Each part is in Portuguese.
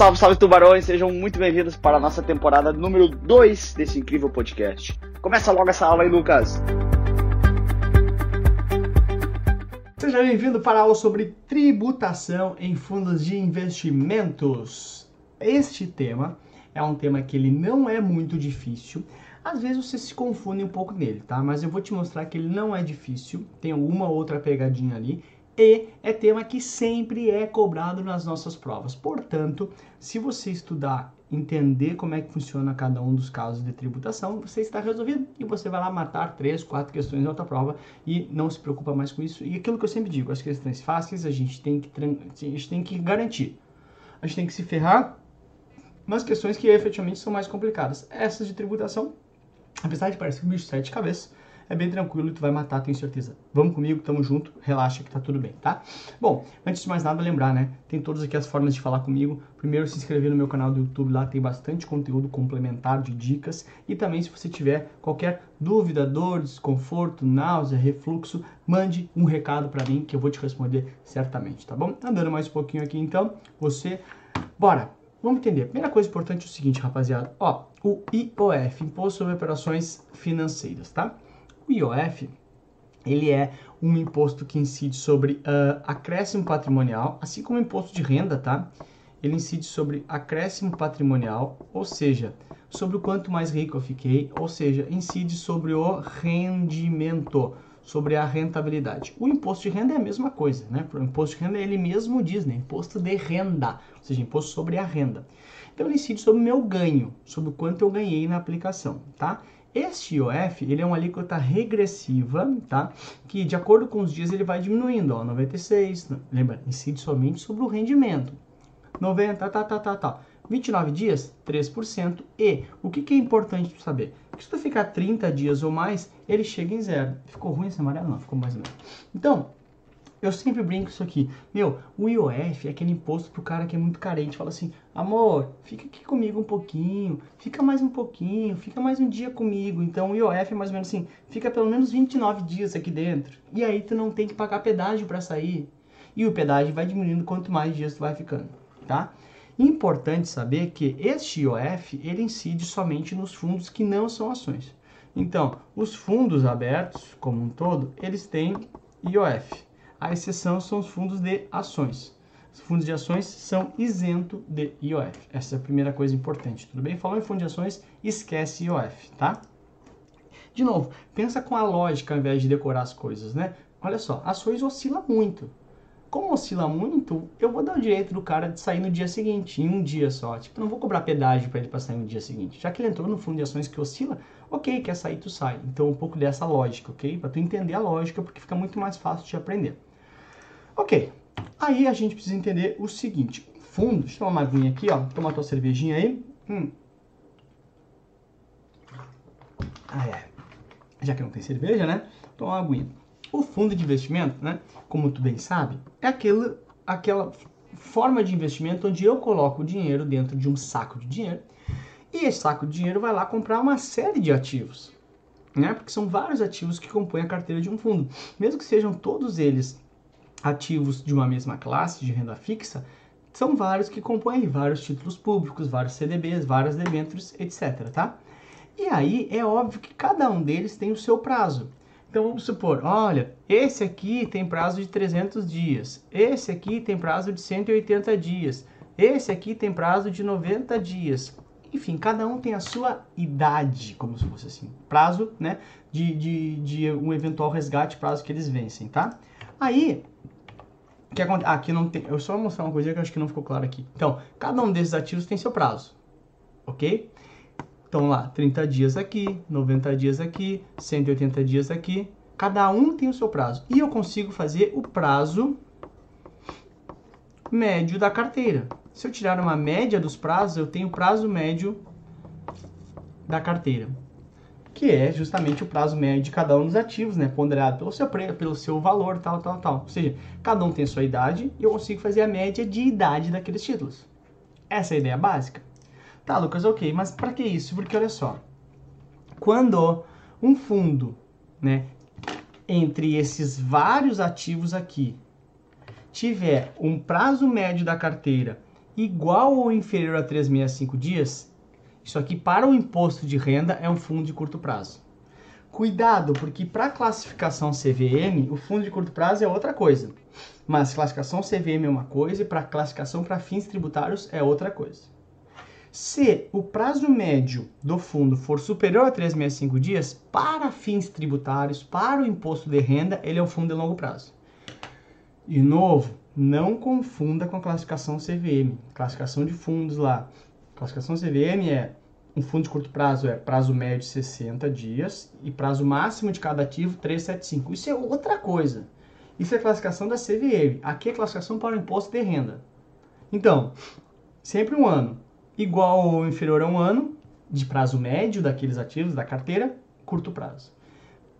Salve, salve tubarões, sejam muito bem-vindos para a nossa temporada número 2 desse incrível podcast. Começa logo essa aula aí, Lucas. Seja bem-vindo para a aula sobre tributação em fundos de investimentos. Este tema é um tema que ele não é muito difícil. Às vezes você se confunde um pouco nele, tá? Mas eu vou te mostrar que ele não é difícil. Tem alguma outra pegadinha ali e é tema que sempre é cobrado nas nossas provas. Portanto, se você estudar, entender como é que funciona cada um dos casos de tributação, você está resolvido e você vai lá matar três, quatro questões na outra prova e não se preocupa mais com isso. E aquilo que eu sempre digo, as questões fáceis a gente tem que, a gente tem que garantir. A gente tem que se ferrar nas questões que efetivamente são mais complicadas. Essas de tributação, apesar de parecer um bicho de sete cabeças, é bem tranquilo e tu vai matar, tenho certeza. Vamos comigo, tamo junto, relaxa que tá tudo bem, tá? Bom, antes de mais nada, lembrar, né? Tem todas aqui as formas de falar comigo. Primeiro, se inscrever no meu canal do YouTube, lá tem bastante conteúdo complementar de dicas. E também, se você tiver qualquer dúvida, dor, desconforto, náusea, refluxo, mande um recado para mim que eu vou te responder certamente, tá bom? Andando mais um pouquinho aqui, então, você... Bora! Vamos entender. Primeira coisa importante é o seguinte, rapaziada. Ó, o IOF, Imposto sobre Operações Financeiras, tá? O IOF, ele é um imposto que incide sobre uh, acréscimo patrimonial, assim como o imposto de renda, tá? Ele incide sobre acréscimo patrimonial, ou seja, sobre o quanto mais rico eu fiquei, ou seja, incide sobre o rendimento, sobre a rentabilidade. O imposto de renda é a mesma coisa, né? O imposto de renda ele mesmo diz, né? Imposto de renda, ou seja, imposto sobre a renda. Então ele incide sobre o meu ganho, sobre o quanto eu ganhei na aplicação, tá? Este IOF, ele é uma alíquota regressiva, tá? Que de acordo com os dias ele vai diminuindo, ó, 96, lembra, incide somente sobre o rendimento. 90, tá, tá, tá, tá. 29 dias, 3%. E o que, que é importante saber? Que se tu ficar 30 dias ou mais, ele chega em zero. Ficou ruim esse amarelo? Não, ficou mais ou menos. Então, eu sempre brinco isso aqui. Meu, o IOF é aquele imposto pro cara que é muito carente. Fala assim, amor, fica aqui comigo um pouquinho, fica mais um pouquinho, fica mais um dia comigo. Então o IOF é mais ou menos assim, fica pelo menos 29 dias aqui dentro. E aí tu não tem que pagar pedágio para sair. E o pedágio vai diminuindo quanto mais dias tu vai ficando, tá? Importante saber que este IOF, ele incide somente nos fundos que não são ações. Então, os fundos abertos, como um todo, eles têm IOF. A exceção são os fundos de ações. Os fundos de ações são isentos de IOF. Essa é a primeira coisa importante, tudo bem? Falou em fundo de ações, esquece IOF, tá? De novo, pensa com a lógica ao invés de decorar as coisas, né? Olha só, ações oscila muito. Como oscila muito, eu vou dar o direito do cara de sair no dia seguinte, em um dia só. Tipo, não vou cobrar pedágio para ele passar no dia seguinte. Já que ele entrou no fundo de ações que oscila, ok, quer sair, tu sai. Então, um pouco dessa lógica, ok? Para tu entender a lógica, porque fica muito mais fácil de aprender. Ok, aí a gente precisa entender o seguinte, fundo, deixa eu tomar uma aguinha aqui, ó, toma tua cervejinha aí. Hum. Ah, é. Já que não tem cerveja, né? Toma uma aguinha. O fundo de investimento, né, como tu bem sabe, é aquele, aquela forma de investimento onde eu coloco o dinheiro dentro de um saco de dinheiro e esse saco de dinheiro vai lá comprar uma série de ativos, né? Porque são vários ativos que compõem a carteira de um fundo. Mesmo que sejam todos eles ativos de uma mesma classe de renda fixa, são vários que compõem vários títulos públicos, vários CDBs, vários debêntures, etc, tá? E aí é óbvio que cada um deles tem o seu prazo. Então vamos supor, olha, esse aqui tem prazo de 300 dias, esse aqui tem prazo de 180 dias, esse aqui tem prazo de 90 dias. Enfim, cada um tem a sua idade, como se fosse assim, prazo, né, de, de, de um eventual resgate, prazo que eles vencem, tá? Aí, que acontece? Ah, aqui não tem. Eu só vou mostrar uma coisa que eu acho que não ficou claro aqui. Então, cada um desses ativos tem seu prazo, ok? Então lá, 30 dias aqui, 90 dias aqui, 180 dias aqui. Cada um tem o seu prazo. E eu consigo fazer o prazo médio da carteira. Se eu tirar uma média dos prazos, eu tenho o prazo médio da carteira que é justamente o prazo médio de cada um dos ativos, né, ponderado pelo seu preço, pelo seu valor, tal, tal, tal. Ou seja, cada um tem sua idade e eu consigo fazer a média de idade daqueles títulos. Essa é a ideia básica. Tá, Lucas, ok, mas para que isso? Porque olha só, quando um fundo, né, entre esses vários ativos aqui, tiver um prazo médio da carteira igual ou inferior a 365 dias, isso aqui para o imposto de renda é um fundo de curto prazo. Cuidado, porque para classificação CVM, o fundo de curto prazo é outra coisa. Mas classificação CVM é uma coisa e para classificação para fins tributários é outra coisa. Se o prazo médio do fundo for superior a 365 dias, para fins tributários, para o imposto de renda, ele é um fundo de longo prazo. De novo, não confunda com a classificação CVM, classificação de fundos lá. Classificação CVM é um fundo de curto prazo é prazo médio 60 dias e prazo máximo de cada ativo 375. Isso é outra coisa. Isso é classificação da CVM. Aqui é classificação para o imposto de renda. Então, sempre um ano igual ou inferior a um ano de prazo médio daqueles ativos da carteira, curto prazo.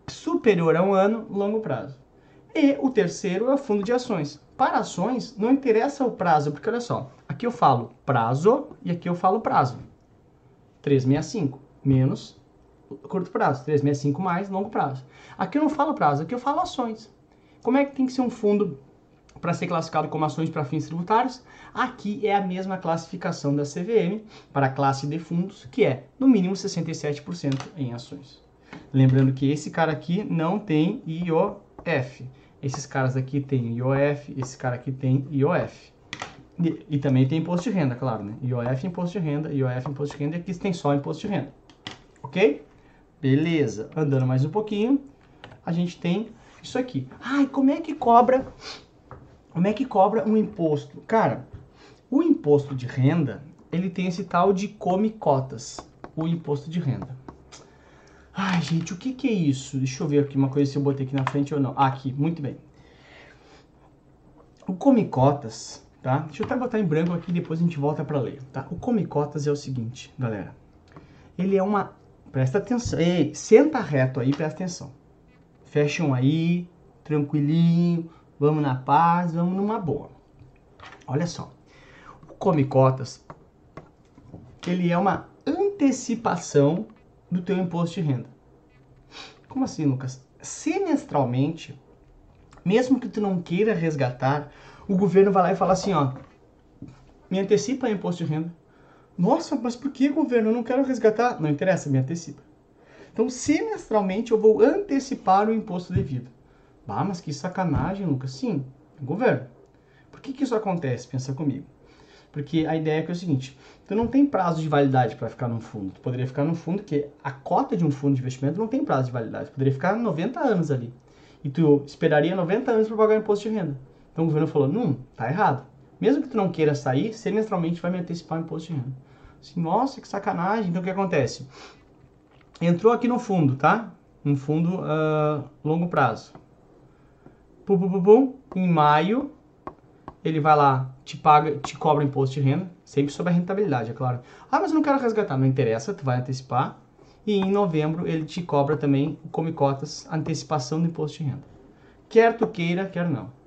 Superior a um ano, longo prazo. E o terceiro é o fundo de ações. Para ações, não interessa o prazo, porque olha só, aqui eu falo prazo e aqui eu falo prazo. 365 menos curto prazo, 365 mais longo prazo. Aqui eu não falo prazo, aqui eu falo ações. Como é que tem que ser um fundo para ser classificado como ações para fins tributários, aqui é a mesma classificação da CVM para a classe de fundos, que é no mínimo 67% em ações. Lembrando que esse cara aqui não tem IOF. Esses caras aqui têm IOF, esse cara aqui tem IOF. E, e, também tem imposto de renda, claro, né? IOF imposto de renda, IOF imposto de renda, e aqui tem só imposto de renda. Ok? Beleza. Andando mais um pouquinho, a gente tem isso aqui. Ai, como é que cobra como é que cobra um imposto? Cara, o imposto de renda, ele tem esse tal de come cotas, o imposto de renda. Ai, gente, o que, que é isso? Deixa eu ver aqui uma coisa se eu botei aqui na frente ou não. Ah, aqui, muito bem. O come cotas, tá? Deixa eu até botar em branco aqui, depois a gente volta para ler, tá? O come cotas é o seguinte, galera. Ele é uma... Presta atenção. Ei, senta reto aí, presta atenção. Fecham aí, tranquilinho vamos na paz, vamos numa boa. Olha só, o Come Cotas, ele é uma antecipação do teu imposto de renda. Como assim, Lucas? Semestralmente, mesmo que tu não queira resgatar, o governo vai lá e fala assim, ó, me antecipa o imposto de renda. Nossa, mas por que, governo? Eu não quero resgatar. Não interessa, me antecipa. Então, semestralmente, eu vou antecipar o imposto devido. Ah, mas que sacanagem, Lucas. Sim, governo. Por que, que isso acontece? Pensa comigo. Porque a ideia é que é o seguinte: tu não tem prazo de validade para ficar num fundo. Tu poderia ficar num fundo que a cota de um fundo de investimento não tem prazo de validade. Tu poderia ficar 90 anos ali. E tu esperaria 90 anos para pagar imposto de renda. Então o governo falou: não, tá errado. Mesmo que tu não queira sair, semestralmente vai me antecipar o imposto de renda. Assim, nossa, que sacanagem. Então o que acontece? Entrou aqui no fundo, tá? Um fundo uh, longo prazo pum, pum, pum, pum, em maio ele vai lá, te paga, te cobra imposto de renda, sempre sobre a rentabilidade, é claro. Ah, mas eu não quero resgatar, não interessa, tu vai antecipar. E em novembro ele te cobra também, come cotas, antecipação do imposto de renda. Quer tu queira, quer não.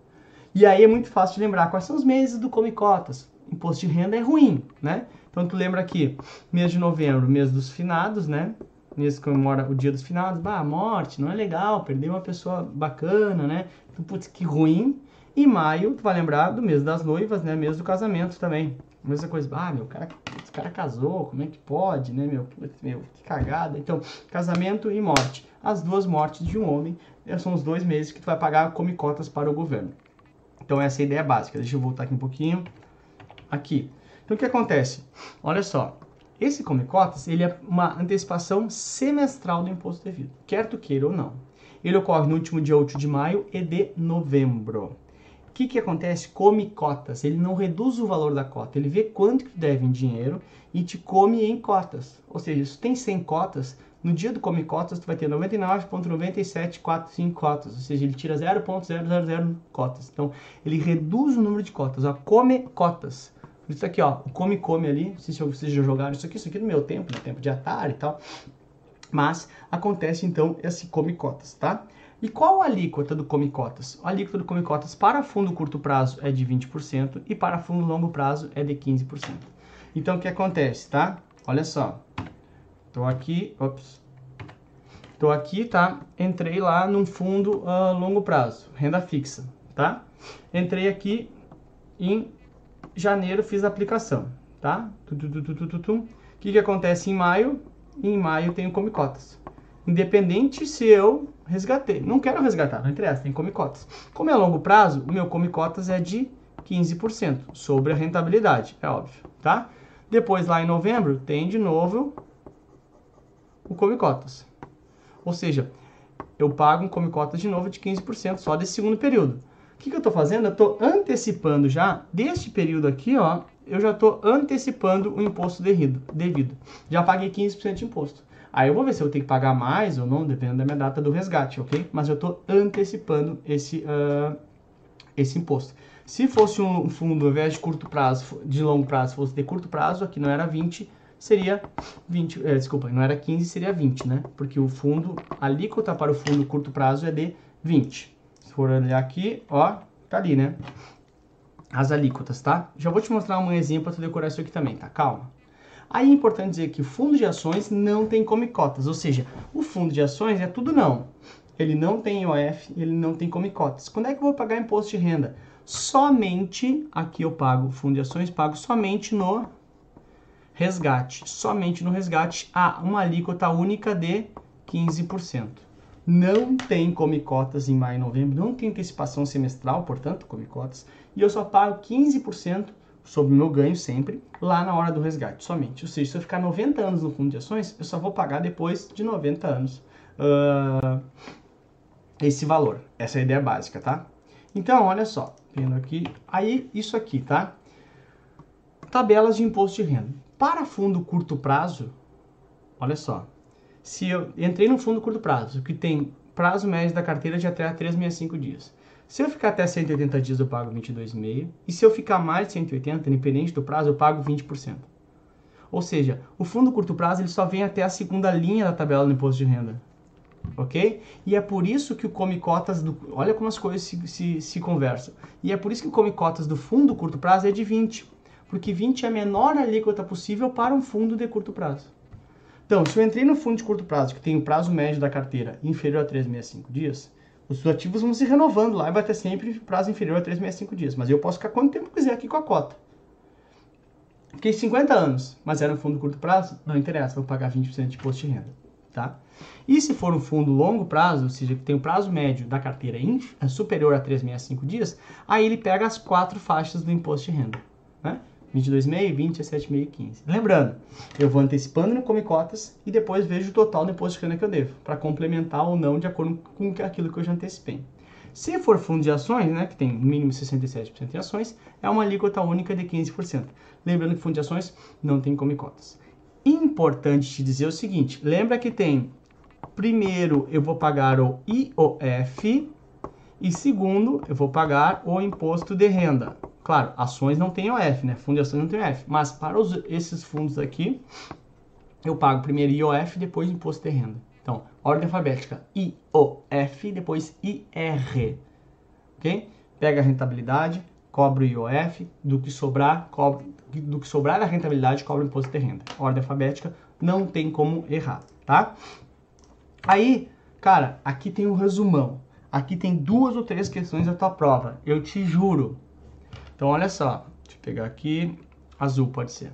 E aí é muito fácil de lembrar quais são os meses do come cotas. Imposto de renda é ruim, né? Então tu lembra aqui, mês de novembro, mês dos finados, né? Mês que comemora o dia dos finados, bah, morte, não é legal, perder uma pessoa bacana, né? putz, que ruim. E maio, tu vai lembrar do mês das noivas, né? Mês do casamento também. Mesma coisa, ah, meu, cara, esse cara casou, como é que pode, né, meu? Meu, que cagada. Então, casamento e morte. As duas mortes de um homem eh, são os dois meses que tu vai pagar come cotas para o governo. Então, essa é a ideia básica. Deixa eu voltar aqui um pouquinho. Aqui. Então, o que acontece? Olha só. Esse come cotas, ele é uma antecipação semestral do imposto devido. Quer tu queira ou não. Ele ocorre no último dia 8 de maio e de novembro. O que, que acontece? Come cotas. Ele não reduz o valor da cota. Ele vê quanto que deve em dinheiro e te come em cotas. Ou seja, se tem 100 cotas, no dia do come cotas tu vai ter 99,9745 cotas. Ou seja, ele tira 0,000 cotas. Então, ele reduz o número de cotas. Ó, come cotas. Isso aqui, ó, o come-come ali. Não sei se vocês já jogaram isso aqui. Isso aqui no meu tempo, no tempo de Atari e tal. Mas acontece então esse come cotas, tá? E qual a alíquota do come cotas? A alíquota do come cotas para fundo curto prazo é de 20% e para fundo longo prazo é de 15%. Então o que acontece, tá? Olha só. Tô aqui, ops. Tô aqui, tá? Entrei lá num fundo uh, longo prazo, renda fixa, tá? Entrei aqui em janeiro fiz a aplicação, tá? O que, que acontece em maio? Em maio tenho come cotas. Independente se eu resgatei. Não quero resgatar, não interessa, tem come cotas. Como é a longo prazo, o meu come cotas é de 15% sobre a rentabilidade, é óbvio, tá? Depois lá em novembro tem de novo o come cotas. Ou seja, eu pago um come cotas de novo de 15% só desse segundo período. O que, que eu estou fazendo? Eu estou antecipando já, deste período aqui, ó, eu já estou antecipando o imposto devido, devido. Já paguei 15% de imposto. Aí eu vou ver se eu tenho que pagar mais ou não, dependendo da minha data do resgate, ok? Mas eu estou antecipando esse, uh, esse imposto. Se fosse um fundo, ao invés de curto prazo, de longo prazo, fosse de curto prazo, aqui não era 20, seria 20, é, desculpa, não era 15, seria 20, né? Porque o fundo, a alíquota para o fundo curto prazo é de 20. Se for olhar aqui, ó, tá ali, né? As alíquotas, tá? Já vou te mostrar exemplo para tu decorar isso aqui também, tá? Calma. Aí é importante dizer que o fundo de ações não tem come cotas, ou seja, o fundo de ações é tudo não. Ele não tem IOF, ele não tem come cotas. Quando é que eu vou pagar imposto de renda? Somente, aqui eu pago fundo de ações, pago somente no resgate. Somente no resgate há uma alíquota única de 15%. Não tem come cotas em maio e novembro, não tem antecipação semestral, portanto, come cotas, e eu só pago 15% sobre o meu ganho sempre, lá na hora do resgate, somente. Ou seja, se eu ficar 90 anos no fundo de ações, eu só vou pagar depois de 90 anos uh, esse valor. Essa é a ideia básica, tá? Então, olha só, vendo aqui, aí isso aqui, tá? Tabelas de imposto de renda. Para fundo curto prazo, olha só, se eu entrei no fundo curto prazo, que tem prazo médio da carteira de até 365 dias, se eu ficar até 180 dias, eu pago 22,5%. E se eu ficar mais de 180, independente do prazo, eu pago 20%. Ou seja, o fundo curto prazo ele só vem até a segunda linha da tabela do imposto de renda. Ok? E é por isso que o come cotas do. Olha como as coisas se, se, se conversam. E é por isso que o come cotas do fundo curto prazo é de 20. Porque 20 é a menor alíquota possível para um fundo de curto prazo. Então, se eu entrei no fundo de curto prazo, que tem o prazo médio da carteira inferior a 365 dias, os ativos vão se renovando lá e vai ter sempre prazo inferior a 365 dias. Mas eu posso ficar quanto tempo quiser aqui com a cota. Fiquei 50 anos, mas era um fundo curto prazo? Não interessa, vou pagar 20% de imposto de renda. Tá? E se for um fundo longo prazo, ou seja, que tem o prazo médio da carteira é superior a 365 dias, aí ele pega as quatro faixas do imposto de renda. Né? 22,5, 20, 17,5 15. Lembrando, eu vou antecipando no Come Cotas e depois vejo o total do imposto de renda que eu devo, para complementar ou não de acordo com aquilo que eu já antecipei. Se for fundo de ações, né, que tem mínimo 67% de ações, é uma alíquota única de 15%. Lembrando que fundo de ações não tem Come Cotas. Importante te dizer o seguinte, lembra que tem, primeiro eu vou pagar o IOF e segundo eu vou pagar o imposto de renda. Claro, ações não tem OF, né? Fundo de ações não tem OF. Mas para os, esses fundos aqui, eu pago primeiro IOF, depois imposto de renda. Então, ordem alfabética IOF, depois IR. Ok? Pega a rentabilidade, cobra o IOF, do que sobrar, do que sobrar da rentabilidade, cobra o imposto de renda. Ordem alfabética, não tem como errar, tá? Aí, cara, aqui tem um resumão. Aqui tem duas ou três questões da tua prova. Eu te juro, então, olha só. Deixa eu pegar aqui. Azul pode ser.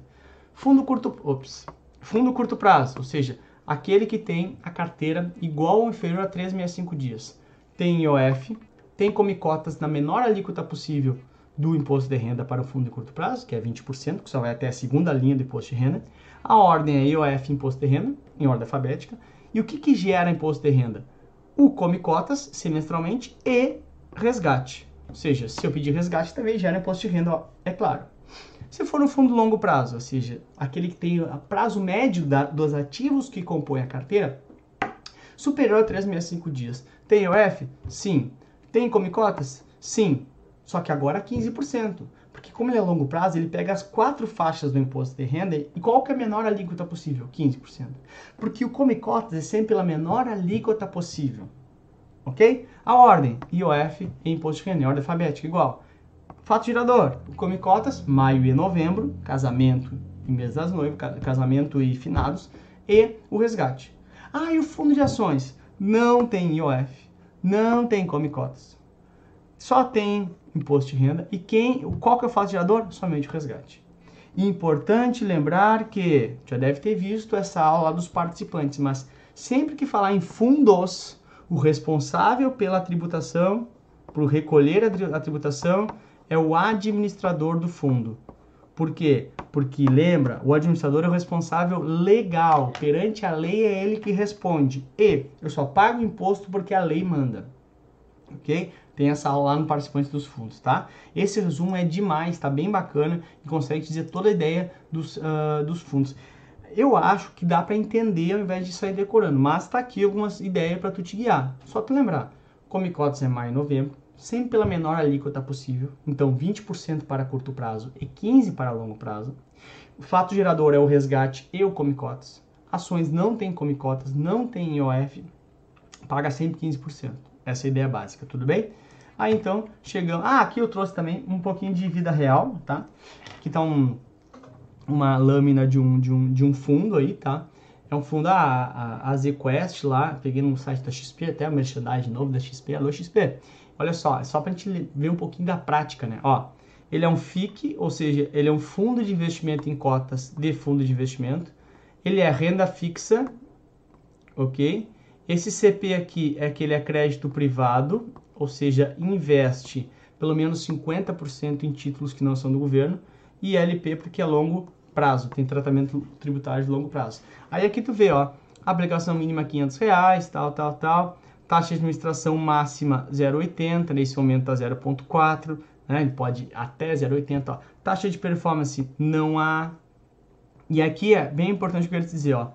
Fundo curto, ops, fundo curto prazo, ou seja, aquele que tem a carteira igual ou inferior a 365 dias. Tem IOF, tem come cotas na menor alíquota possível do imposto de renda para o fundo de curto prazo, que é 20%, que só vai até a segunda linha do imposto de renda. A ordem é IOF imposto de renda, em ordem alfabética. E o que, que gera imposto de renda? O come cotas semestralmente e resgate. Ou seja, se eu pedir resgate, também gera imposto de renda, é claro. Se for um fundo longo prazo, ou seja, aquele que tem o prazo médio da, dos ativos que compõem a carteira, superior a 365 dias. Tem OF? Sim. Tem come cotas? Sim. Só que agora 15%. Porque como ele é longo prazo, ele pega as quatro faixas do imposto de renda e qual que é a menor alíquota possível? 15%. Porque o come cotas é sempre a menor alíquota possível ok? A ordem, IOF e Imposto de Renda, em ordem alfabética, igual. Fato girador, come cotas, maio e novembro, casamento e mês das noivas, casamento e finados, e o resgate. Ah, e o fundo de ações? Não tem IOF, não tem come cotas. Só tem imposto de renda. E quem, qual que é o fato gerador? Somente o resgate. Importante lembrar que, já deve ter visto essa aula dos participantes, mas sempre que falar em fundos, o responsável pela tributação, por recolher a tributação, é o administrador do fundo. Por quê? Porque lembra, o administrador é o responsável legal. Perante a lei é ele que responde. E eu só pago imposto porque a lei manda. Ok? Tem essa aula lá no participante dos fundos, tá? Esse resumo é demais, tá bem bacana e consegue dizer toda a ideia dos, uh, dos fundos. Eu acho que dá para entender ao invés de sair decorando, mas tá aqui algumas ideias para tu te guiar. Só tu lembrar, come cotas é maio e novembro, sempre pela menor alíquota possível, então 20% para curto prazo e 15% para longo prazo. O fato gerador é o resgate e o come cotas. Ações não tem come cotas, não tem IOF, paga sempre 15%. Essa é a ideia básica, tudo bem? Aí então, chegamos. Ah, aqui eu trouxe também um pouquinho de vida real, tá? Aqui tá um, uma lâmina de um, de, um, de um fundo aí, tá? É um fundo, a, a, a ZQuest lá, peguei no site da XP, até a merchandising novo da XP, alô XP. Olha só, é só pra gente ver um pouquinho da prática, né? Ó, ele é um FIC, ou seja, ele é um fundo de investimento em cotas de fundo de investimento. Ele é renda fixa, ok? Esse CP aqui é que ele é crédito privado, ou seja, investe pelo menos 50% em títulos que não são do governo, e LP porque é longo prazo, tem tratamento tributário de longo prazo. Aí aqui tu vê, ó, aplicação mínima 500 reais, tal, tal, tal, taxa de administração máxima 0,80, nesse momento tá 0,4, né, ele pode até 0,80, ó. taxa de performance não há, e aqui é bem importante que eu quero dizer, ó,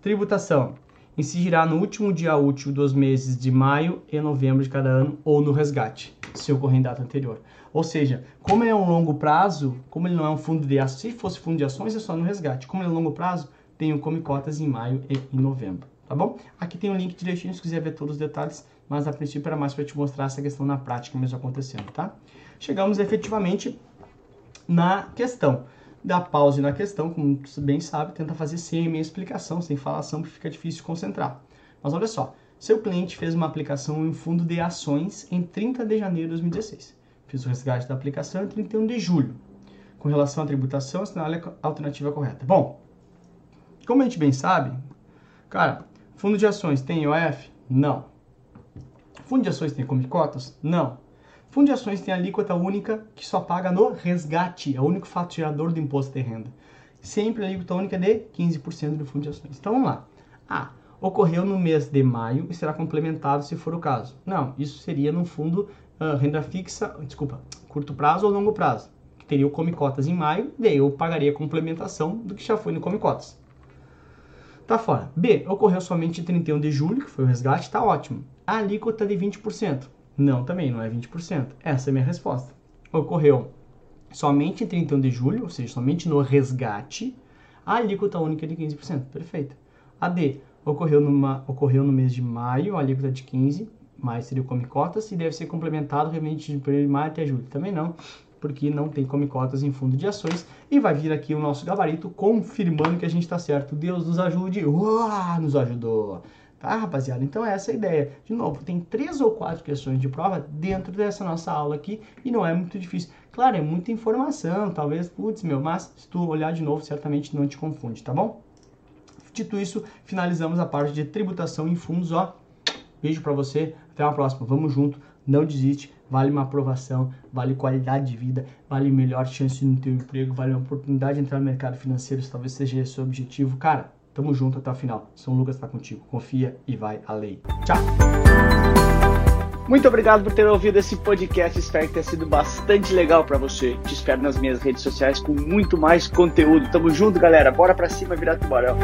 tributação, incidirá no último dia útil dos meses de maio e novembro de cada ano ou no resgate, se ocorrer em data anterior. Ou seja, como ele é um longo prazo, como ele não é um fundo de ações, se fosse fundo de ações é só no resgate. Como ele é longo prazo, tem o come cotas em maio e em novembro, tá bom? Aqui tem um link direitinho se quiser ver todos os detalhes, mas a princípio era mais para te mostrar essa questão na prática mesmo acontecendo, tá? Chegamos efetivamente na questão dá pause na questão, como você bem sabe, tenta fazer sem minha explicação, sem falação, porque fica difícil concentrar. Mas olha só, seu cliente fez uma aplicação em fundo de ações em 30 de janeiro de 2016. Fiz o resgate da aplicação em 31 de julho. Com relação à tributação, assinale a alternativa correta. Bom, como a gente bem sabe, cara, fundo de ações tem IOF? Não. Fundo de ações tem come cotas? Não. Fundo de ações tem alíquota única que só paga no resgate, é o único fato gerador do imposto de renda. Sempre a alíquota única de 15% do fundo de ações. Então vamos lá. Ah, ocorreu no mês de maio e será complementado se for o caso. Não, isso seria no fundo uh, renda fixa, desculpa, curto prazo ou longo prazo, que teria o Come Cotas em maio, daí eu pagaria a complementação do que já foi no Come Cotas. Tá fora. B, ocorreu somente 31 de julho, que foi o resgate, tá ótimo. A alíquota de 20%. Não, também não é 20%. Essa é a minha resposta. Ocorreu somente em 31 de julho, ou seja, somente no resgate, a alíquota única é de 15%. Perfeito. A D ocorreu, numa, ocorreu no mês de maio, a alíquota de 15%, mais seria o come cotas, e deve ser complementado realmente de maio até julho. Também não, porque não tem come cotas em fundo de ações. E vai vir aqui o nosso gabarito confirmando que a gente está certo. Deus nos ajude. Uau, nos ajudou. Tá, rapaziada? Então é essa a ideia. De novo, tem três ou quatro questões de prova dentro dessa nossa aula aqui e não é muito difícil. Claro, é muita informação, talvez, putz, meu, mas se tu olhar de novo, certamente não te confunde, tá bom? Dito isso, finalizamos a parte de tributação em fundos, ó. Beijo para você, até a próxima. Vamos junto, não desiste, vale uma aprovação, vale qualidade de vida, vale melhor chance no teu emprego, vale uma oportunidade de entrar no mercado financeiro, se talvez seja esse o objetivo. Cara, Tamo junto até o final. São Lucas tá contigo. Confia e vai além. Tchau! Muito obrigado por ter ouvido esse podcast. Espero que tenha sido bastante legal para você. Te espero nas minhas redes sociais com muito mais conteúdo. Tamo junto, galera. Bora pra cima virar tubarão.